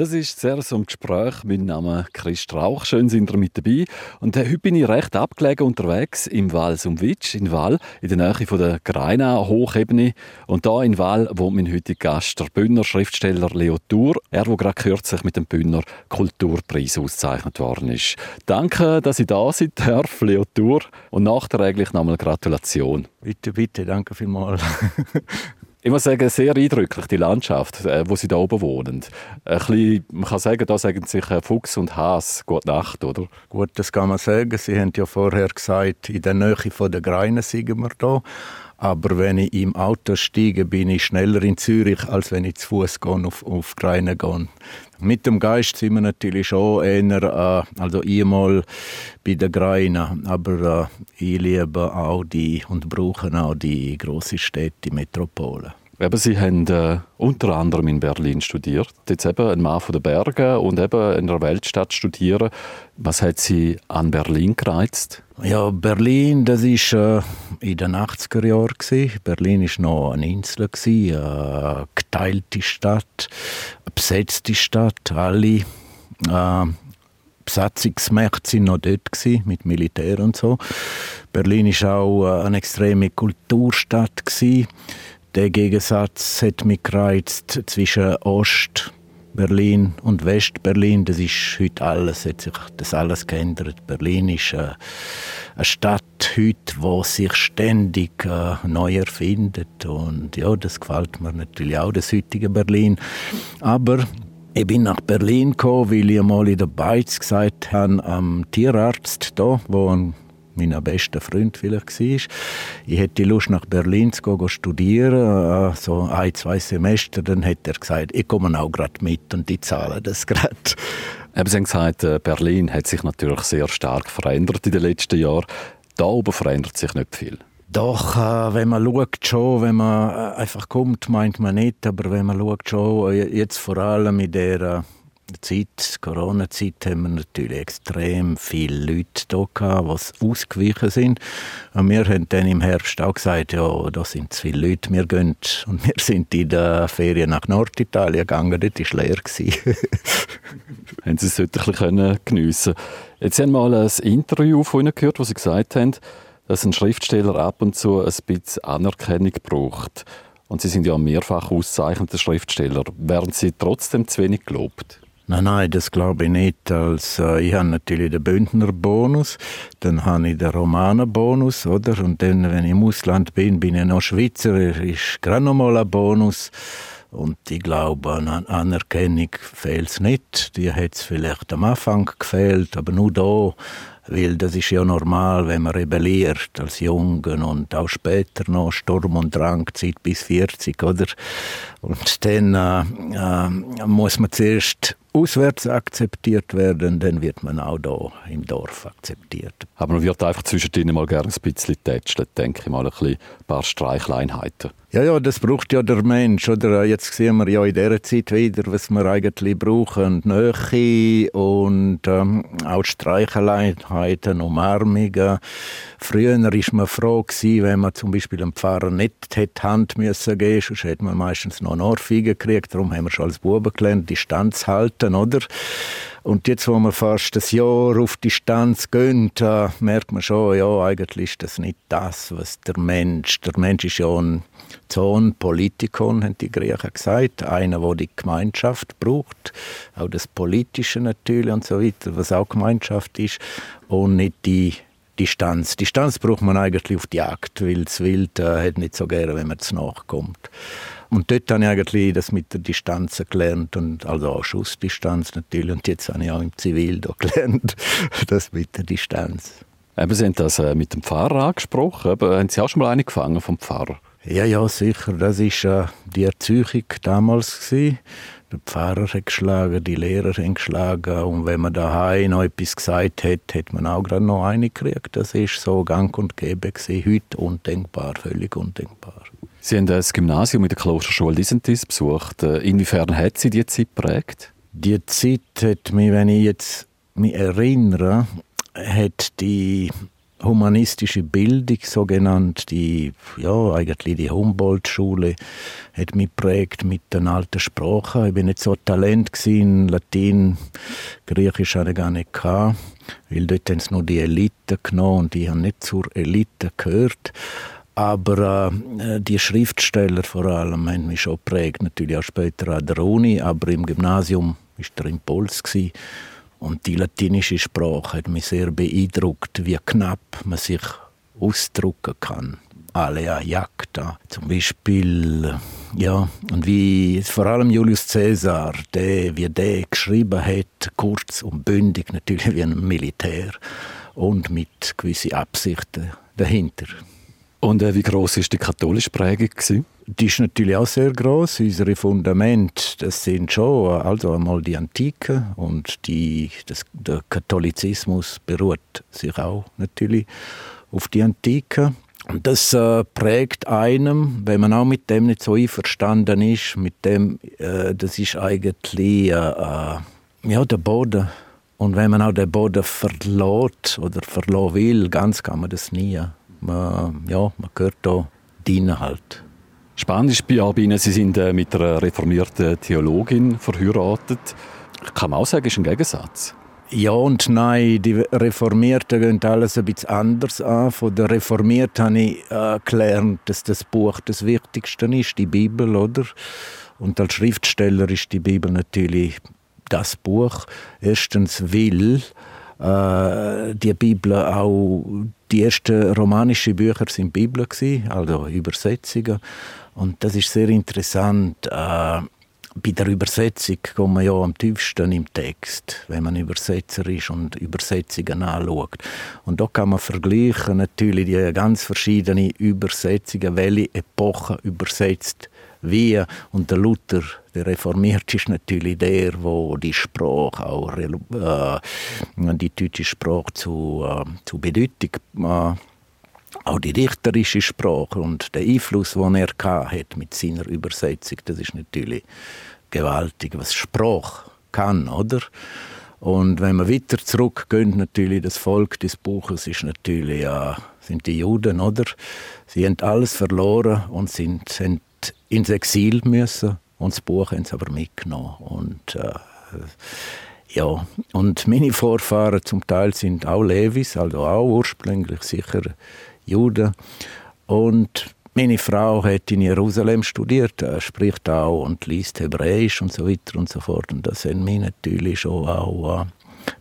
Das ist sehr ein Gespräch. Mein Name ist Chris Strauch. Schön sind ihr mit dabei. Und äh, heute bin ich recht abgelegen unterwegs im Val Sumwitsch in Val, in der Nähe von der Greina Hochebene. Und da in Val wohnt mein heutiger Gast, der Bündner Schriftsteller Leo Thur. Er, der gerade kürzlich mit dem Bündner Kulturpreis ausgezeichnet worden ist. Danke, dass ich da sein darf, Leo Thur. Und nachträglich nochmal Gratulation. Bitte, bitte, danke vielmals. ich muss sagen, sehr eindrücklich, die Landschaft, äh, wo sie da oben wohnen. Ein bisschen, man kann sagen, da sagen sich Fuchs und Has gute Nacht, oder? Gut, das kann man sagen. Sie haben ja vorher gesagt, in der Nähe von der Greine sind wir da. Aber wenn ich im Auto steige, bin ich schneller in Zürich, als wenn ich zu Fuß auf, auf Greine gehe. Mit dem Geist sind wir natürlich schon eher, äh, also einmal bei der Greine, aber äh, ich liebe auch die und brauche auch die grossen Städte, die Metropolen. Eben, Sie haben äh, unter anderem in Berlin studiert. Jetzt eben ein Mann von den Bergen und eben in einer Weltstadt studieren. Was hat Sie an Berlin gereizt? Ja, Berlin, das war äh, in den 80er Jahren. Berlin war noch eine Insel, gewesen, eine geteilte Stadt, eine besetzte Stadt. Alle äh, Besatzungsmächte waren noch dort gewesen, mit Militär und so. Berlin war auch äh, eine extreme Kulturstadt. Gewesen. Der Gegensatz hat mich gereizt zwischen Ost-Berlin und West-Berlin. Das ist heute alles, hat sich das alles geändert. Berlin ist äh, eine Stadt heute, die sich ständig äh, neu erfindet. Und ja, das gefällt mir natürlich auch, das heutige Berlin. Aber ich bin nach Berlin gekommen, weil ich mal in der Beiz gesagt habe, am Tierarzt da, wo ein mein bester Freund vielleicht war. Ich hätte Lust, nach Berlin zu gehen, studieren, äh, so ein, zwei Semester. Dann hat er gesagt, ich komme auch gerade mit und die zahlen das gerade. Eben, Sie haben gesagt, äh, Berlin hat sich natürlich sehr stark verändert in den letzten Jahren. Da oben verändert sich nicht viel. Doch, äh, wenn man schaut schon, wenn man einfach kommt, meint man nicht, aber wenn man schaut schon, jetzt vor allem in der Zeit, Corona-Zeit, haben wir natürlich extrem viele Leute hier gehabt, die ausgewichen sind. Und wir haben dann im Herbst auch gesagt, ja, da sind zu viele Leute, wir gehen. Und wir sind in der Ferien nach Norditalien gegangen, dort war leer. haben Sie es heute ein bisschen geniessen Jetzt haben wir mal ein Interview von Ihnen gehört, wo Sie gesagt haben, dass ein Schriftsteller ab und zu ein bisschen Anerkennung braucht. Und Sie sind ja mehrfach auszeichnender Schriftsteller. Werden Sie trotzdem zu wenig gelobt? Nein, nein, das glaube ich nicht. Also, ich habe natürlich den Bündner Bonus, dann habe ich den Romaner Bonus, oder? Und dann, wenn ich im Ausland bin, bin ich noch Schweizer, ist gerade noch mal ein Bonus. Und ich glaube, an Anerkennung fehlt es nicht. Die hat es vielleicht am Anfang gefehlt, aber nur da weil das ist ja normal, wenn man rebelliert als Jungen und auch später noch Sturm und Drang, Zeit bis 40, oder? Und dann äh, äh, muss man zuerst auswärts akzeptiert werden, dann wird man auch da im Dorf akzeptiert. Aber man wird einfach zwischendrin mal gerne ein bisschen tätschelt, denke ich mal, ein, ein paar Streichleinheiten. Ja, ja, das braucht ja der Mensch, oder? Jetzt sehen wir ja in dieser Zeit wieder, was wir eigentlich brauchen. Nähe und ähm, auch Streicheleinheiten, Umarmungen. Früher war man froh gewesen, wenn man zum Beispiel einem Pfarrer nicht hätte Hand müssen geben, sonst hätte man meistens noch eine Ohrfeige gekriegt. Darum haben wir schon als Buben gelernt, Distanz halten, oder? Und jetzt, wo wir fast ein Jahr auf Distanz da merkt man schon, ja, eigentlich ist das nicht das, was der Mensch, der Mensch ist ja ein Zoon Politikon, haben die Griechen gesagt, einer, der die Gemeinschaft braucht, auch das Politische natürlich und so weiter, was auch Gemeinschaft ist, und nicht die Distanz. Distanz braucht man eigentlich auf die Jagd, weil das Wild äh, hat nicht so gerne, wenn man zu nachkommt. Und dort habe ich eigentlich das mit der Distanz gelernt und also auch Schussdistanz natürlich. Und jetzt habe ich auch im Zivil da gelernt, das mit der Distanz. Eben, Sie haben das äh, mit dem Pfarrer angesprochen. Eben, haben Sie auch schon mal eine gefangen vom Pfarrer? Ja, ja, sicher. Das war äh, die Erziehung damals. Gewesen. Der Pfarrer hat geschlagen, die Lehrer haben geschlagen. Und wenn man daheim noch etwas gesagt hat, hat man auch gerade noch eine gekriegt. Das ist so gang und gäbe gewesen. Heute undenkbar, völlig undenkbar. Sie haben das Gymnasium mit der Klosterschule Disentis besucht. Äh, inwiefern hat Sie die Zeit geprägt? Die Zeit hat mich, wenn ich jetzt mich erinnere, hat die humanistische Bildung, so die, ja, eigentlich die Humboldt-Schule, hat mich prägt mit den alten Sprachen. Ich bin nicht so Talent in Latein, Griechisch hatte ich gar nicht gehabt, weil dort haben sie nur die Elite genommen und die haben nicht zur Elite gehört. Aber äh, die Schriftsteller vor allem haben mich schon prägt, natürlich auch später an der Uni, aber im Gymnasium war der Impuls. Gewesen. Und die latinische Sprache hat mich sehr beeindruckt, wie knapp man sich ausdrücken kann. Alea jacta zum Beispiel, ja, und wie vor allem Julius Caesar, der, wie der geschrieben hat, kurz und bündig, natürlich wie ein Militär und mit gewissen Absichten dahinter. Und äh, wie groß ist die katholische Prägung gewesen? Die ist natürlich auch sehr groß. Unsere Fundamente, das sind schon also einmal die Antike und die, das, der Katholizismus beruht sich auch natürlich auf die Antike. Und das äh, prägt einem, wenn man auch mit dem nicht so einverstanden ist, mit dem, äh, das ist eigentlich äh, äh ja, der Boden. Und wenn man auch den Boden verlässt oder verlassen will, ganz kann man das nie. Man, ja, man gehört da dienen halt. Spannend ist bei Ihnen, Sie sind äh, mit einer reformierten Theologin verheiratet. Kann man auch sagen, ist ein Gegensatz. Ja und nein, die Reformierten gehen alles ein bisschen anders an. Von den Reformierten habe ich äh, gelernt, dass das Buch das Wichtigste ist, die Bibel, oder? Und als Schriftsteller ist die Bibel natürlich das Buch. Erstens will äh, die Bibel auch die ersten romanischen Bücher sind Bibel also Übersetzungen. Und das ist sehr interessant. Äh, bei der Übersetzung kommt man ja am tiefsten im Text, wenn man Übersetzer ist und Übersetzungen anschaut. Und da kann man vergleichen natürlich die ganz verschiedenen Übersetzungen, welche Epoche übersetzt wie. Und der Luther, der Reformiert, ist natürlich der, wo die Sprache auch äh, die deutsche Sprache zu, äh, zu Bedeutung äh, auch die dichterische Sprache und der Einfluss, den er hat mit seiner Übersetzung, das ist natürlich gewaltig, was Sprache kann, oder? Und wenn wir weiter zurückgehen, natürlich das Volk des Buches ist natürlich äh, sind die Juden, oder? Sie haben alles verloren und sind, sind ins Exil müssen und das Buch haben sie aber mitgenommen und äh, ja, und meine Vorfahren zum Teil sind auch Levis, also auch ursprünglich sicher Juden. Und meine Frau hat in Jerusalem studiert, äh, spricht auch und liest Hebräisch und so weiter und so fort. Und das hat mich natürlich schon auch äh,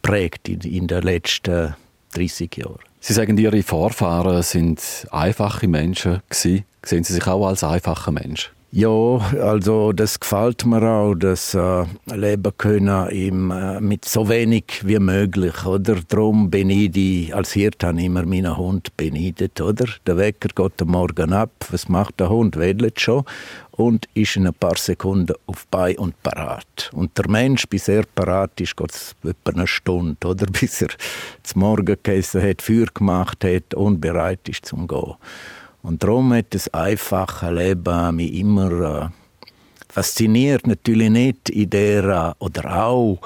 prägt in, in den letzten 30 Jahren. Sie sagen, Ihre Vorfahren sind einfache Menschen. Sehen Sie sich auch als einfacher Mensch? Ja, also das gefällt mir auch, das äh, leben können im, äh, mit so wenig wie möglich, oder? Darum beneide ich, als Hirt habe immer meinen Hund beneidet, oder? Der Wecker geht am Morgen ab, was macht der Hund? Wedelt schon und ist in ein paar Sekunden auf bei und parat. Und der Mensch, bis er parat ist, geht es etwa eine Stunde, oder? Bis er zum Morgen gegessen hat, Feuer gemacht hat und bereit ist zum Gehen. Und darum hat das einfache Leben mich immer äh, fasziniert. Natürlich nicht in der, äh, oder auch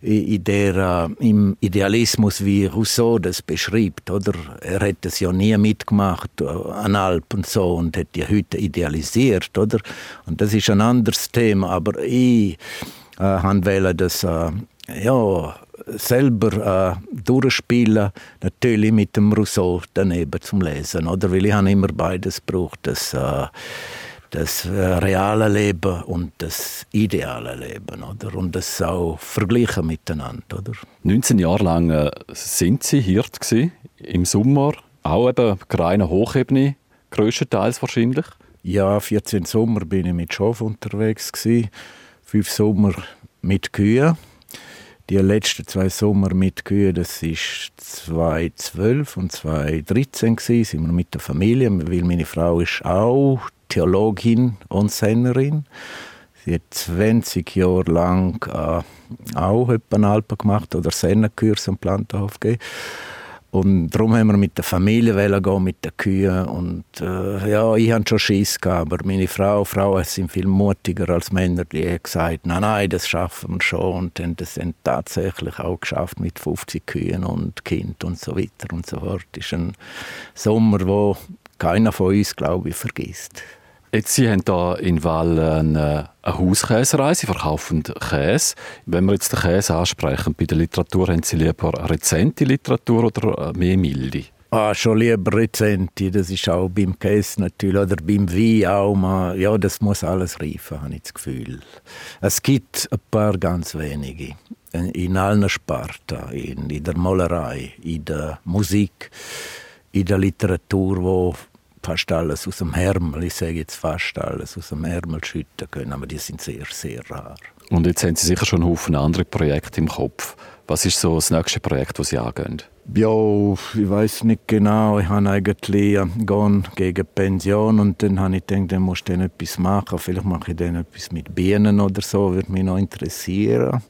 in der, äh, im Idealismus, wie Rousseau das beschreibt. Oder? Er hat das ja nie mitgemacht äh, an Alp und so und hat die Hütte idealisiert. Oder? Und das ist ein anderes Thema. Aber ich äh, wollte das ja, selber äh, durchspielen, natürlich mit dem Rousseau daneben zum Lesen, oder? Weil ich habe immer beides gebraucht, das, äh, das äh, reale Leben und das ideale Leben, oder? Und das auch vergleichen miteinander, oder? 19 Jahre lang äh, sind Sie Hirt gewesen, im Sommer, auch eben reine Hochebene, größtenteils wahrscheinlich? Ja, 14 Sommer bin ich mit Schof unterwegs gewesen, fünf Sommer mit Kühen die letzten zwei Sommer mit Kühen, das ist 2012 und 2013 gewesen, sind wir mit der Familie, weil meine Frau ist auch Theologin und Sennerin. Sie hat 20 Jahre lang äh, auch Alpen gemacht oder Sennerkurs am Plantenhof gegeben. Und darum haben wir mit der Familie gehen, mit den Kühen. Und äh, ja, ich hatte schon Schiss gehabt, aber meine Frau, Frauen sind viel mutiger als Männer, die haben gesagt, nein, nein, das schaffen wir schon. Und haben das dann tatsächlich auch geschafft mit 50 Kühen und Kind und so weiter und so fort. Das ist ein Sommer, wo keiner von uns, glaube ich, vergisst. Jetzt, Sie haben hier in Wall eine, eine Hauskäserei, Sie verkaufen Käse. Wenn wir jetzt den Käse ansprechen, bei der Literatur haben Sie lieber rezente Literatur oder mehr milde? Ah, schon lieber rezente, das ist auch beim Käse natürlich, oder beim Wein auch mal, ja, das muss alles reifen, habe ich das Gefühl. Es gibt ein paar ganz wenige, in allen Sparten, in, in der Malerei, in der Musik, in der Literatur, wo fast alles aus dem Ärmel, ich sage jetzt fast alles aus dem Ärmel schütten können, aber die sind sehr, sehr rar. Und jetzt haben Sie sicher schon einen Haufen andere Projekte im Kopf. Was ist so das nächste Projekt, das Sie angehen? Ja, ich weiß nicht genau. Ich habe eigentlich gehen gegen Pension und dann habe ich gedacht, dann muss ich dann etwas machen. Vielleicht mache ich dann etwas mit Bienen oder so, würde mich noch interessieren.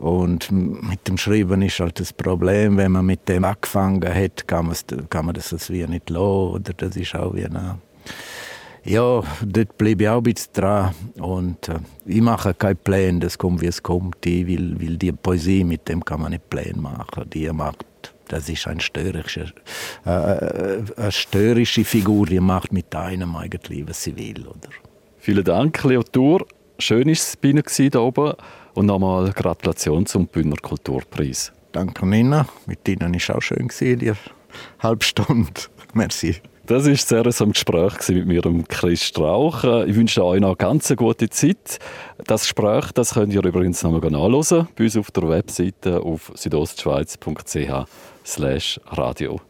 Und mit dem Schreiben ist halt das Problem, wenn man mit dem angefangen hat, kann, man, kann man das wie nicht lassen. Oder das ist auch wie eine ja, dort bleibe ich auch ein bisschen dran. Und äh, ich mache keine Pläne, das kommt, wie es kommt. Ich will, will die Poesie, mit dem kann man nicht Pläne machen. Die macht, das ist ein störrische, äh, äh, eine störrische Figur, die macht mit einem eigentlich, was sie will. Oder? Vielen Dank, Leo Tour. Schön war es bei Ihnen hier oben. Und nochmal Gratulation zum Bühner Kulturpreis. Danke Nina, mit Ihnen war es auch schön, die halbe Stunde. Merci. Das war sehr ein Gespräch mit mir, Chris Strauch. Ich wünsche euch noch eine ganz gute Zeit. Das Gespräch das könnt ihr übrigens noch mal nachlesen bei uns auf der Webseite auf südostschweiz.ch radio.